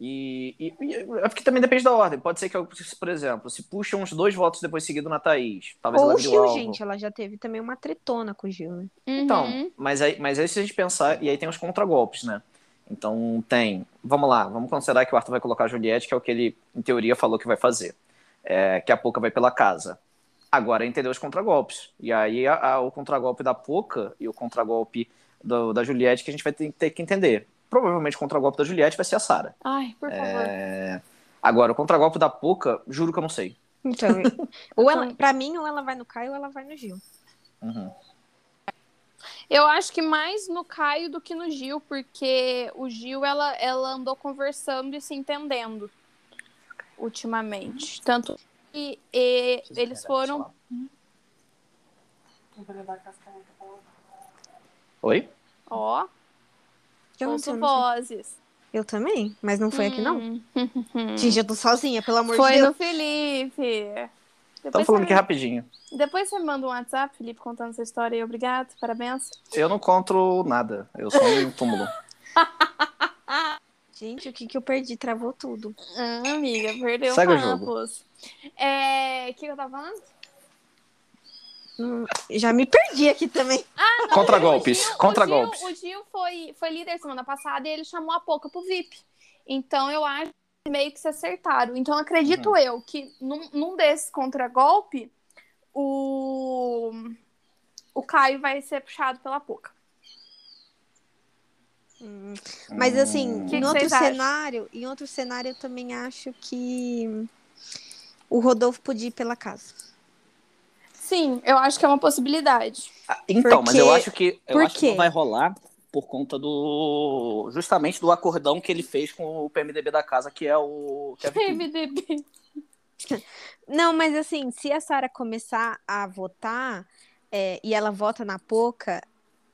E, e, e é porque também depende da ordem. Pode ser que, por exemplo, se puxa uns dois votos depois seguido na Thaís. Talvez Ou ela o Gil, alvo. gente, ela já teve também uma tretona com o Gil, né? Então, Uhum. mas aí, mas aí se a gente pensar, e aí tem os contragolpes, né? Então tem, vamos lá, vamos considerar que o Arthur vai colocar a Juliette, que é o que ele, em teoria, falou que vai fazer. É, que a Poca vai pela casa. Agora entender os contragolpes. E aí a- a- o contragolpe da Poca e o contragolpe do- da Juliette que a gente vai ter, ter que entender. Provavelmente o contragolpe da Juliette vai ser a Sara. Ai, por favor. É, Agora, o contragolpe da Poca, juro que eu não sei. Então, ou ela, pra mim, ou ela vai no Caio ou ela vai no Gil. Uhum. Eu acho que mais no Caio do que no Gil, porque o Gil, ela, ela andou conversando e se entendendo ultimamente. Tanto que e, eles foram. Oi? Ó, Eu, não sei, sei. vozes. Eu também, mas não foi aqui, não. Hum. Gente, eu tô sozinha, pelo amor Foi de Deus. no Felipe. Estamos falando você, aqui rapidinho. depois você me manda um WhatsApp, Felipe, contando essa história aí. Obrigado, parabéns. Eu não conto nada. Eu sou um túmulo. Gente, o que que eu perdi? Travou tudo. Ah, amiga, perdeu Segue o papos. É, o que eu tava falando? Hum, Já me perdi aqui também. Contragolpes. O Gil- Contragolpes. O Gil, o Gil foi, foi líder semana passada e ele chamou a Poca pro VIP. Então eu acho que meio que se acertaram. Então acredito Uhum. eu que num, num desses contragolpe, o, o Caio vai ser puxado pela Poca. Hum, Mas assim, Que em que outro vocês acham? cenário, em outro cenário eu também acho que o Rodolfo podia ir pela casa. Sim, eu acho que é uma possibilidade. Ah, Então, mas eu Porque- acho que eu acho que não vai rolar por conta do justamente do acordão que ele fez com o PMDB da casa, que é o que é. PMDB. Não, mas assim, se a Sara começar a votar é, e ela vota na Poca,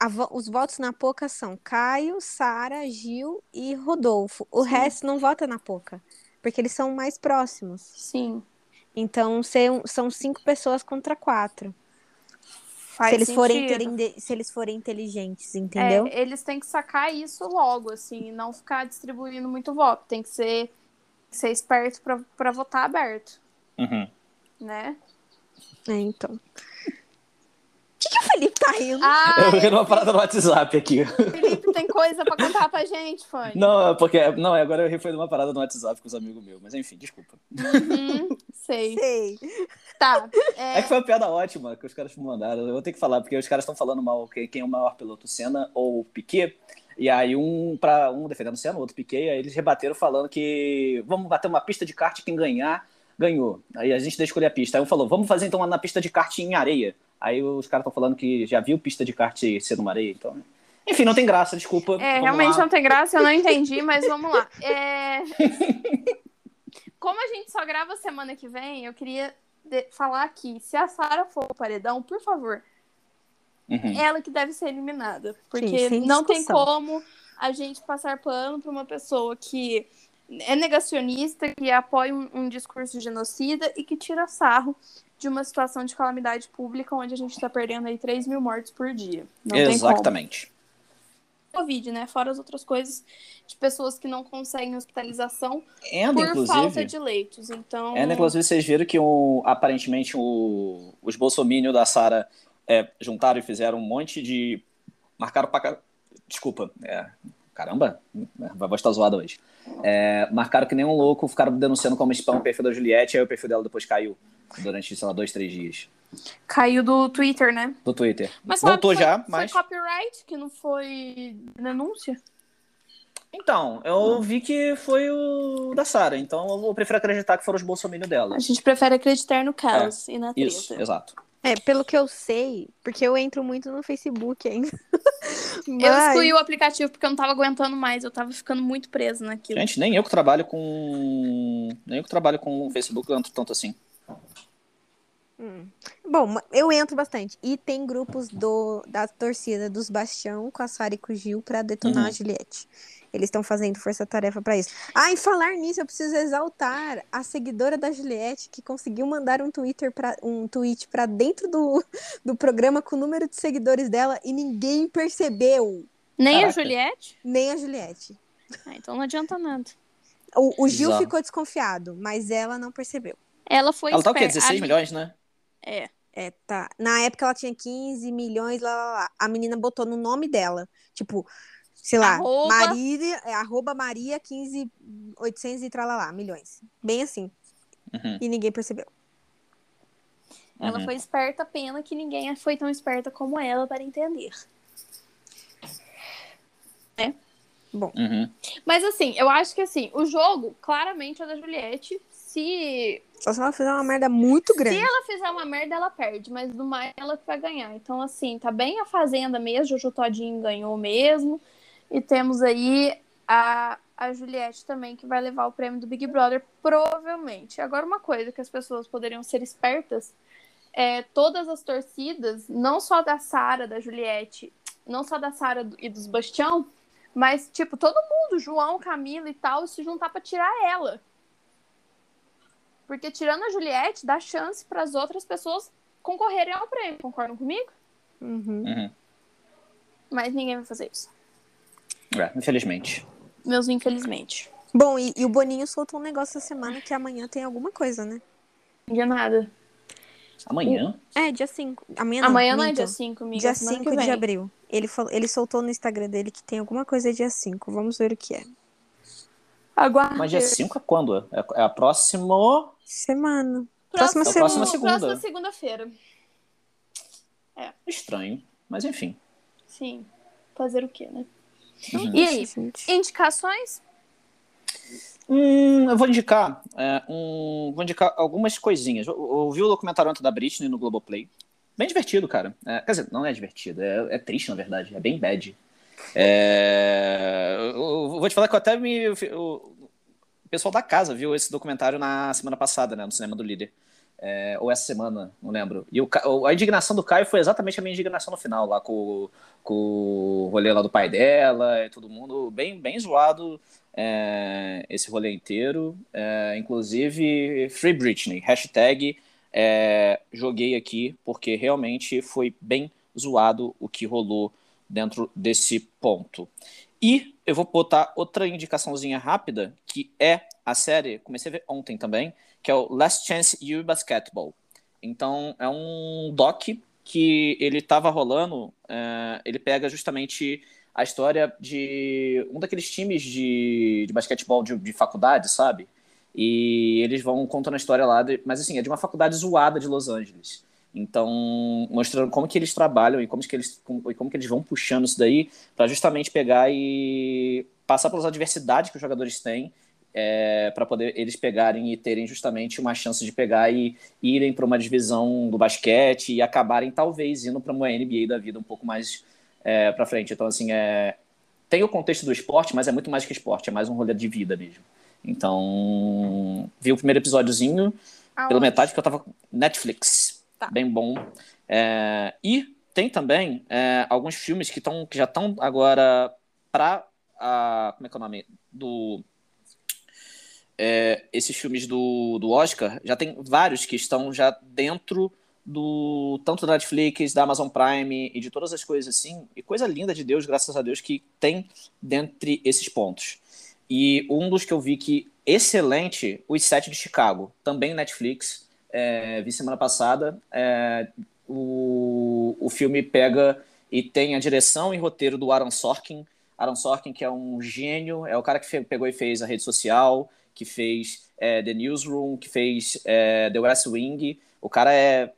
a os votos na Poca são Caio, Sara, Gil e Rodolfo. O resto não vota na Poca, porque eles são mais próximos. Sim. Então são, cinco pessoas contra quatro. Faz se eles, forem sentido. terem- se eles forem inteligentes, entendeu? É, eles têm que sacar isso logo, assim, e não ficar distribuindo muito voto. Tem que ser, ser esperto pra, pra votar aberto, Uhum. né? É, então. O que, que o Felipe tá rindo? Ah, Eu vi uma parada no WhatsApp aqui. Felipe tem coisa pra contar pra gente, Fanny. Não, é porque não, agora eu ri foi de uma parada no WhatsApp com os amigos meus, mas enfim, desculpa. Uhum, sei. Sei. Tá. É É, que foi uma piada ótima que os caras me mandaram. Eu vou ter que falar, porque os caras estão falando mal que- quem é o maior piloto, o Senna ou o Piquet. E aí um para um defendendo o Senna, o outro Piquet, aí eles rebateram falando que vamos bater uma pista de kart, quem ganhar, ganhou. Aí a gente deixa escolher a pista. Aí um falou, vamos fazer então na pista de kart em areia. Aí os caras estão falando que já viu pista de kart ser numa areia, então. Enfim, não tem graça, desculpa. é, Vamos realmente lá. não tem graça, eu não entendi, mas vamos lá. É, Como a gente só grava semana que vem, eu queria de- falar aqui, se a Sara for o paredão, por favor, Uhum. ela que deve ser eliminada. Porque sem não tem como a gente passar pano para uma pessoa que é negacionista, que apoia um, um discurso genocida e que tira sarro de uma situação de calamidade pública onde a gente está perdendo aí 3 mil mortes por dia. Não. Exatamente. Covid, né? Fora as outras coisas de pessoas que não conseguem hospitalização por inclusive. falta de leitos. Então, É, né, inclusive vocês viram que o, aparentemente o- os bolsominions da Sara é, juntaram e fizeram um monte de. Marcaram pra. ca- Desculpa, é, caramba, vai estar zoada hoje. É, marcaram que nem um louco, ficaram denunciando como spam o perfil da Juliette, aí o perfil dela depois caiu durante, sei lá, dois, três dias. Caiu do Twitter, né? Do Twitter. Mas sabe, Voltou foi, já, mas. Foi copyright que não foi denúncia? Então, eu vi que foi o da Sara, então eu prefiro acreditar que foram os bolsominions dela. A gente prefere acreditar no caos e na treta. Isso, exato. É, pelo que eu sei, porque eu entro muito no Facebook ainda. Eu Mas- excluí o aplicativo porque eu não tava aguentando mais, eu tava ficando muito preso naquilo. Gente, nem eu que trabalho com. Nem eu que trabalho com o Facebook entro tanto assim. Bom, ma- eu entro bastante. E tem grupos do, da torcida dos Bastião com a Sara e com o Gil pra detonar Uhum. a Juliette. Eles estão fazendo força-tarefa pra isso. Ah, em falar nisso, eu preciso exaltar a seguidora da Juliette que conseguiu mandar um Twitter para um tweet pra dentro do, do programa com o número de seguidores dela e ninguém percebeu, Nem a Caraca. Juliette? nem a Juliette. Ah, então não adianta nada. O, o Gil Bizarro. ficou desconfiado, mas ela não percebeu. Ela foi Ela tá o quê? esperta. 16 A- milhões, né? É. É, tá. Na época ela tinha 15 milhões, lá, lá, lá. A menina botou no nome dela. Tipo, sei lá, Arroba. Maria, é, arroba Maria 15, 800 e tralalá, milhões. Bem assim. Uhum. E ninguém percebeu. Ela Uhum. foi esperta, pena que ninguém foi tão esperta como ela para entender. Uhum. Mas assim, eu acho que assim, o jogo claramente é da Juliette. Se, Só se ela fizer uma merda muito se grande. ela fizer uma merda, ela perde, mas do mais ela que vai ganhar. Então, assim, tá bem a Fazenda mesmo, Jojo Todinho ganhou mesmo. E temos aí a, a Juliette também, que vai levar o prêmio do Big Brother, provavelmente. Agora, uma coisa que as pessoas poderiam ser espertas é todas as torcidas, não só da Sara, da Juliette, não só da Sara e dos Bastião, mas, tipo, todo mundo, João, Camila e tal, se juntar pra tirar ela. Porque tirando a Juliette, dá chance para as outras pessoas concorrerem ao prêmio. Concordam comigo? Uhum. Uhum. Mas ninguém vai fazer isso. É, infelizmente. Meus infelizmente. Bom, e, e o Boninho soltou um negócio essa semana que amanhã tem alguma coisa, né? Não é nada. Amanhã? É, dia 5. Amanhã não, Amanhã não é minto. dia 5, amiga. Dia semana 5 que de abril. Ele, falou, ele soltou no Instagram dele que tem alguma coisa dia 5. Vamos ver o que é. Aguarde. Mas dia 5 é quando? É é a próxima. Semana. Próxima, Próxima semana. próxima segunda. Próxima segunda-feira. Estranho. Mas enfim. Sim. Fazer o quê, né? Uhum. E aí? Gente. Indicações? Hum, eu vou indicar, é, um, vou indicar algumas coisinhas. Eu, eu ouvi o documentário ontem da Britney no Globoplay. Bem divertido, cara. É, quer dizer, não é divertido, é, é triste, na verdade. É bem bad. É, eu, eu vou te falar que eu até me. O, o pessoal da casa viu esse documentário na semana passada, né? No cinema do líder. É, ou essa semana, não lembro. E o, a indignação do Caio foi exatamente a minha indignação no final, lá com, com o rolê lá do pai dela e todo mundo bem, bem zoado é, esse rolê inteiro. É, inclusive, Free Britney, hashtag é, joguei aqui, porque realmente foi bem zoado o que rolou dentro desse ponto. E eu vou botar outra indicaçãozinha rápida, que é a série, comecei a ver ontem também, que é o Last Chance U Basketball. Então, é um doc que ele estava rolando, é, ele pega justamente a história de um daqueles times de, de basquetebol de, de faculdade, sabe? E eles vão contando a história lá, de- mas assim, é de uma faculdade zoada de Los Angeles. Então, mostrando como que eles trabalham e como que eles, como, e como que eles vão puxando isso daí para justamente pegar e passar pelas adversidades que os jogadores têm é, para poder eles pegarem e terem justamente uma chance de pegar e irem para uma divisão do basquete e acabarem talvez indo para uma NBA da vida um pouco mais é, para frente. Então, assim, é, tem o contexto do esporte, mas é muito mais que esporte, é mais um rolê de vida mesmo. Então, vi o primeiro episódiozinho, pela Aonde? metade, porque eu tava Netflix. Tá. Bem bom. É, e tem também é, alguns filmes que, tão, que já estão agora para. Como é que é o nome? Do. é, esses filmes do, do Oscar, já tem vários que estão já dentro do tanto da Netflix, da Amazon Prime e de todas as coisas assim. E coisa linda de Deus, graças a Deus, que tem dentre esses pontos. E um dos que eu vi que excelente, Os Sete de Chicago, também Netflix. É, vi semana passada. É, o, o filme pega e tem a direção e roteiro do Aaron Sorkin. Aaron Sorkin, que é um gênio, é o cara que pegou e fez a rede social, que fez é, The Newsroom, que fez é, The West Wing. O cara é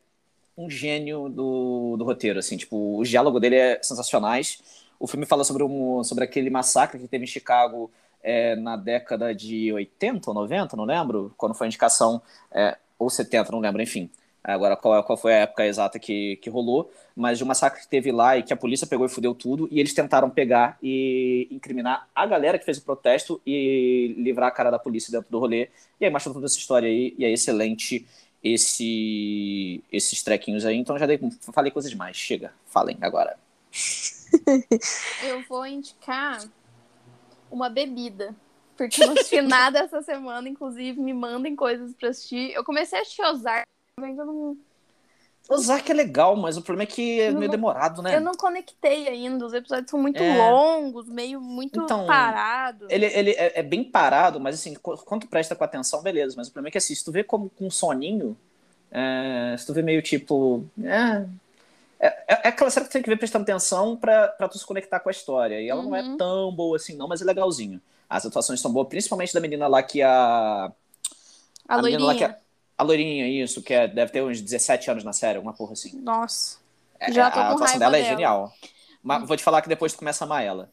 um gênio do, do roteiro, assim, tipo, os diálogos dele é sensacionais. O filme fala sobre, um, sobre aquele massacre que teve em Chicago é, na década de 80 ou 90, não lembro, quando foi a indicação, é, ou 70, não lembro, enfim. Agora, qual, qual foi a época exata que, que rolou, mas de um massacre que teve lá e que a polícia pegou e fudeu tudo, e eles tentaram pegar e incriminar a galera que fez o protesto e livrar a cara da polícia dentro do rolê. E aí mostra toda essa história aí, e é excelente esse, esses trequinhos aí. Então já dei, falei coisas demais. Chega, falem agora. Eu vou indicar uma bebida. Porque eu não assisti nada essa semana, inclusive me mandem coisas pra assistir. Eu comecei a assistir Ozark, mas eu não. Ozark é legal, mas o problema é que é meio não- demorado, né? Eu não conectei ainda. Os episódios são muito É. longos, meio muito Então, parados. Ele, ele é, é bem parado, mas assim, qu- quando presta com atenção, beleza. Mas o problema é que assim, se tu vê como com um soninho, é, se tu vê meio tipo. É, é, é aquela série que tu tem que ver prestando atenção pra, pra tu se conectar com a história. E ela não é Uhum. tão boa assim, não, mas é legalzinho. As atuações são boas, principalmente da menina lá que a. A menina lá que é- a loirinha, isso, que é, deve ter uns 17 anos na série, alguma porra assim. Nossa. É, Já tô a atuação raiva dela é dela. genial. Mas vou te falar que depois tu começa a amar ela.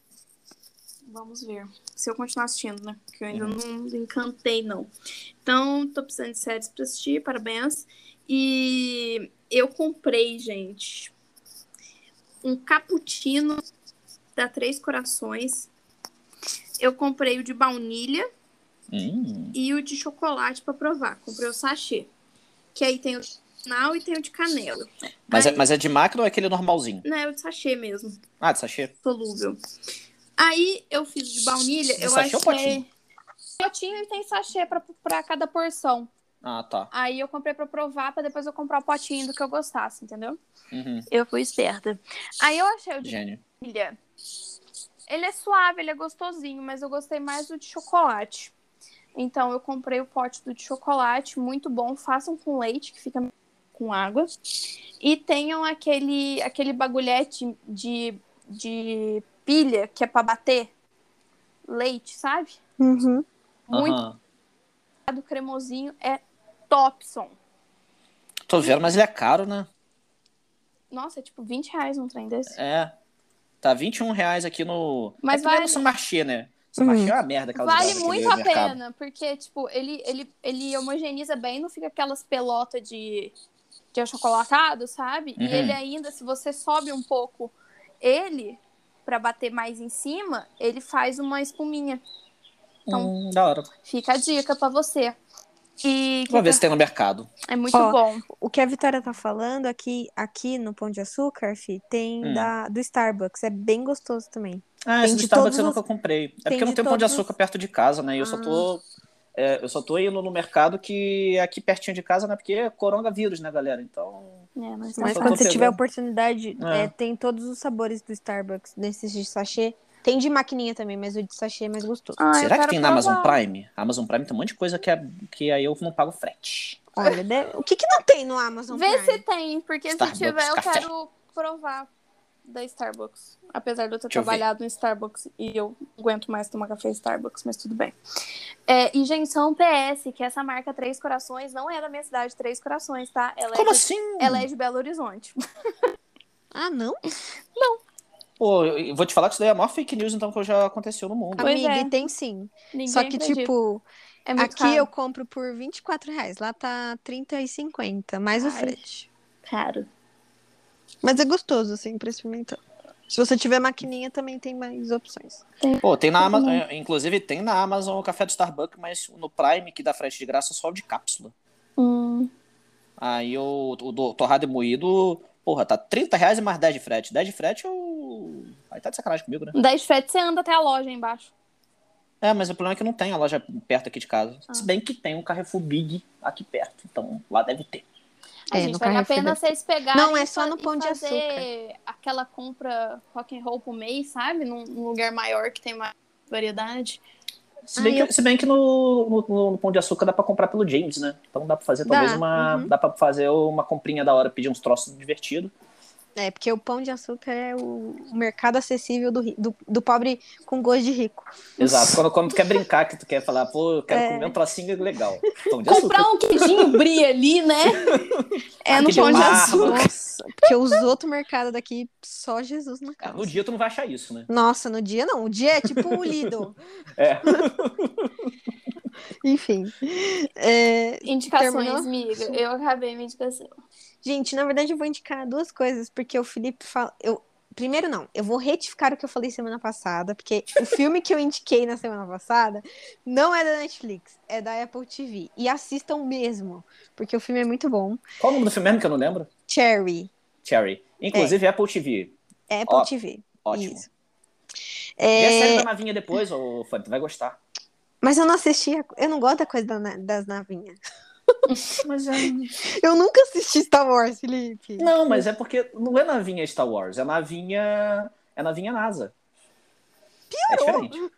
Vamos ver. Se eu continuar assistindo, né? Porque eu ainda Uhum. não encantei, não. Então, tô precisando de séries pra assistir, parabéns. E eu comprei, gente, um cappuccino da Três Corações. Eu comprei o de baunilha Hum. e o de chocolate pra provar. Comprei o sachê. Que aí tem o final e tem o de canela. Mas, é, Aí- mas é de máquina ou é aquele normalzinho? Não, é o de sachê mesmo. Ah, de sachê? solúvel. Aí eu fiz de baunilha, De eu sachê ou achei. potinho? Potinho e tem sachê pra cada porção. Ah, tá. Aí eu comprei pra provar, pra depois eu comprar o potinho do que eu gostasse, entendeu? Uhum. Eu fui esperta. Aí eu achei o de Gênio. baunilha. Ele é suave, ele é gostosinho, mas eu gostei mais do de chocolate. Então eu comprei o pote do de chocolate, muito bom. Façam com leite, que fica com água. E tenham aquele, aquele bagulhete de, de pilha que é pra bater leite, sabe? Uhum. Muito Aham. do cremosinho é Topson. Tô vendo, mas ele é caro, né? Nossa, é tipo 20 reais um trem desse. É. Tá 21 reais aqui no. Mas é vale- no São Marché, né? São Uhum. Marché é uma merda. aquelas Vale merda, muito a mercado. pena, porque, tipo, ele, ele, ele homogeneiza bem, não fica aquelas pelotas de, de achocolatado, sabe? Uhum. E ele ainda, se você sobe um pouco ele, pra bater mais em cima, ele faz uma espuminha. Então- Hum, da hora. Fica a dica pra você. E Vou que ver se tem no mercado. é muito Ó, bom. O que a Vitória tá falando aqui, aqui no Pão de Açúcar, fi, tem Hum. da, do Starbucks. É bem gostoso também. Ah, Tem esse do Starbucks eu os- nunca comprei. É tem porque não de tem pão de os- açúcar perto de casa, né? E eu só Ah. tô. é, eu só tô indo no mercado que é aqui pertinho de casa, né? Porque é coronavírus, né, galera? Então. É, mas tá Mas só quando você tiver pegando. oportunidade, É. é, tem todos os sabores do Starbucks, desses de sachê. Tem de maquininha também, mas o de sachê é mais gostoso. Ah, eu Será que tem na Amazon provar. Prime? A Amazon Prime tem um monte de coisa que, é, que aí eu não pago frete. Olha, deve- o que que não tem no Amazon Vê Prime? se tem, porque Starbucks, se tiver, eu café. quero provar da Starbucks. Apesar de eu ter Deixa eu ver. trabalhado no Starbucks e eu não aguento mais tomar café Starbucks, mas tudo bem. É, e, gente, só um PS, que essa marca Três Corações não é da minha cidade, Três Corações, tá? Ela Como é de, assim? Ela é de Belo Horizonte. Ah, não? Pô, eu vou te falar que isso daí é a maior fake news, então, que já aconteceu no mundo. Pois Amiga, é. e tem sim. Ninguém Só que, acredita. tipo, é muito aqui caro. eu compro por 24 reais. Lá tá 30 e 50, mais o Ai. frete. caro. Mas é gostoso, assim, pra experimentar. Se você tiver maquininha, também tem mais opções. Pô, tem na Amazon. é, Inclusive, tem na Amazon o café do Starbucks, mas no Prime, que dá frete de graça, só o de cápsula. Hum, Aí o, o do torrado e moído, porra, tá 30 reais e mais 10 de frete. 10 de frete, eu. Aí tá de sacanagem comigo, né? 10 frete, você anda até a loja aí embaixo. É, mas o problema é que não tem a loja perto aqui de casa. Ah. Se bem que tem um Carrefour Big aqui perto. Então lá deve ter. A É, gente vale a pena deve vocês pegarem Não, é e só no e Pão de fazer aquela compra rock and roll pro mês, sabe? Num, num lugar maior que tem mais variedade. Se bem, Ah, que, se bem que no, no, no- no Pão de Açúcar dá pra comprar pelo James, né? Então dá pra fazer Dá, talvez uma. uhum. Dá pra fazer uma comprinha da hora, pedir uns troços divertidos. É, porque o pão de açúcar é o mercado acessível do, do, do pobre com gosto de rico. Exato. Quando, quando tu quer brincar, que tu quer falar, pô, eu quero É. comer um trocinho legal. Pão de açúcar. Comprar um queijinho brie ali, né? É no Aquele pão de açúcar. Nossa, porque os outros mercados daqui, só Jesus na Ah, casa. No dia tu não vai achar isso, né? Nossa, no dia não. O dia é tipo o Lidl. É. Enfim. É, Indicações, Terminou? amiga. Eu acabei minha indicação. Gente, na verdade eu vou indicar duas coisas, porque o Felipe fala. Eu... Primeiro, não, eu vou retificar o que eu falei semana passada, porque o filme que eu indiquei na semana passada não é da Netflix, é da Apple TV. E assistam mesmo, porque o filme é muito bom. Qual o nome do filme mesmo que eu não lembro? Cherry, Cherry. Inclusive Apple TV. Apple Ó, TV. Ótimo. Isso. Vê a série É, da navinha depois, ô Fanny, tu vai gostar. Mas eu não assisti, eu não gosto da coisa da das navinhas. Mas é... Eu nunca assisti Star Wars, Felipe. Não, mas é porque não é navinha Star Wars, é navinha. É navinha NASA. É diferente.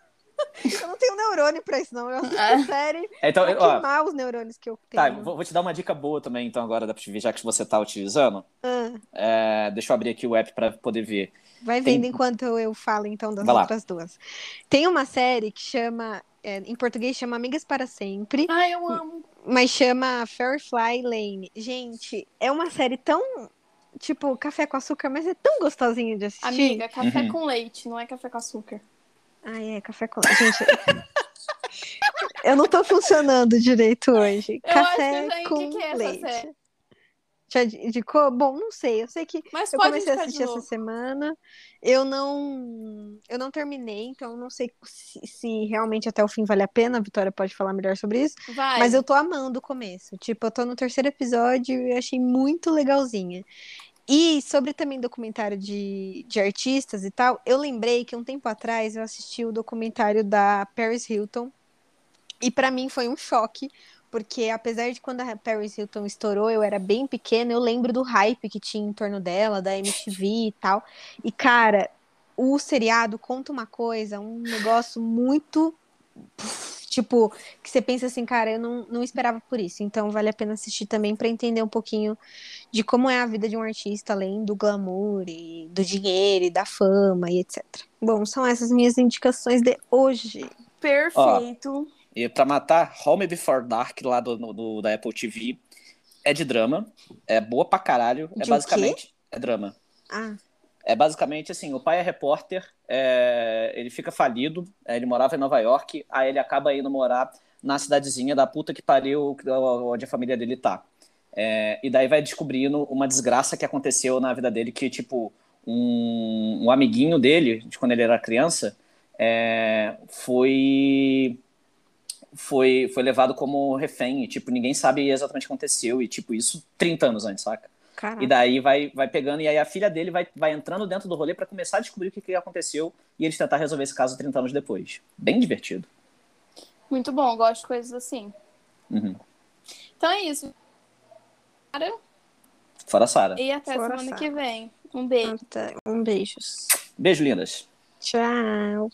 Eu não tenho neurônio pra isso, não. Eu assisto Ah. a série Então, pra ó, queimar os neurônios que eu tá, tenho. vou, vou te dar uma dica boa também, então, agora da TV, já que você tá utilizando. Ah, É, deixa eu abrir aqui o app pra poder ver. vai Tem- vendo enquanto eu falo, então, das Vai lá. outras duas. Tem uma série que chama, é, em português chama Amigas para Sempre, Ai, eu amo. Mas chama Firefly Lane. Gente, é uma série tão, tipo, café com açúcar, mas é tão gostosinho de assistir. Amiga, café Uhum. com leite, não é café com açúcar. Ai, é café com Gente, eu não tô funcionando direito hoje. Eu acho que café eu já com indiquei essa leite. Já indicou? Bom, não sei. Eu sei que Mas eu comecei a assistir essa semana. Eu não, eu não terminei, então não sei se, se realmente até o fim vale a pena. A Vitória pode falar melhor sobre isso. Vai. Mas eu tô amando o começo. Tipo, eu tô no terceiro episódio e achei muito legalzinha. E sobre também documentário de, de artistas e tal, eu lembrei que um tempo atrás eu assisti o documentário da Paris Hilton. E pra mim foi um choque, porque apesar de quando a Paris Hilton estourou, eu era bem pequena, eu lembro do hype que tinha em torno dela, da MTV e tal. E cara, o seriado conta uma coisa, um negócio muito tipo, que você pensa assim, cara, eu não, não esperava por isso. Então vale a pena assistir também para entender um pouquinho de como é a vida de um artista, além do glamour e do dinheiro e da fama e etc. Bom, são essas minhas indicações de hoje. Perfeito. E pra matar, Home Before Dark, lá do, do- da Apple TV, é de drama. É boa pra caralho. É De o basicamente. É drama. Ah, É basicamente assim, o pai é repórter, é, ele fica falido, é, ele morava em Nova York, aí ele acaba indo morar na cidadezinha da puta que pariu onde a família dele tá. É, e daí vai descobrindo uma desgraça que aconteceu na vida dele, que tipo, um, um amiguinho dele, de quando ele era criança, é, foi foi foi levado como refém, e tipo, ninguém sabe exatamente o que aconteceu, e tipo, isso 30 anos antes, saca? caraca. E daí vai, vai pegando, e aí a filha dele vai, vai entrando dentro do rolê pra começar a descobrir o que, que aconteceu e eles tentar resolver esse caso 30 anos depois. Bem divertido. Muito bom, gosto de coisas assim. Uhum. Então é isso. Cara, Fora a Sara. E até Fora, semana Sara. que vem. Um beijo. Um beijos. Beijo, lindas. Tchau.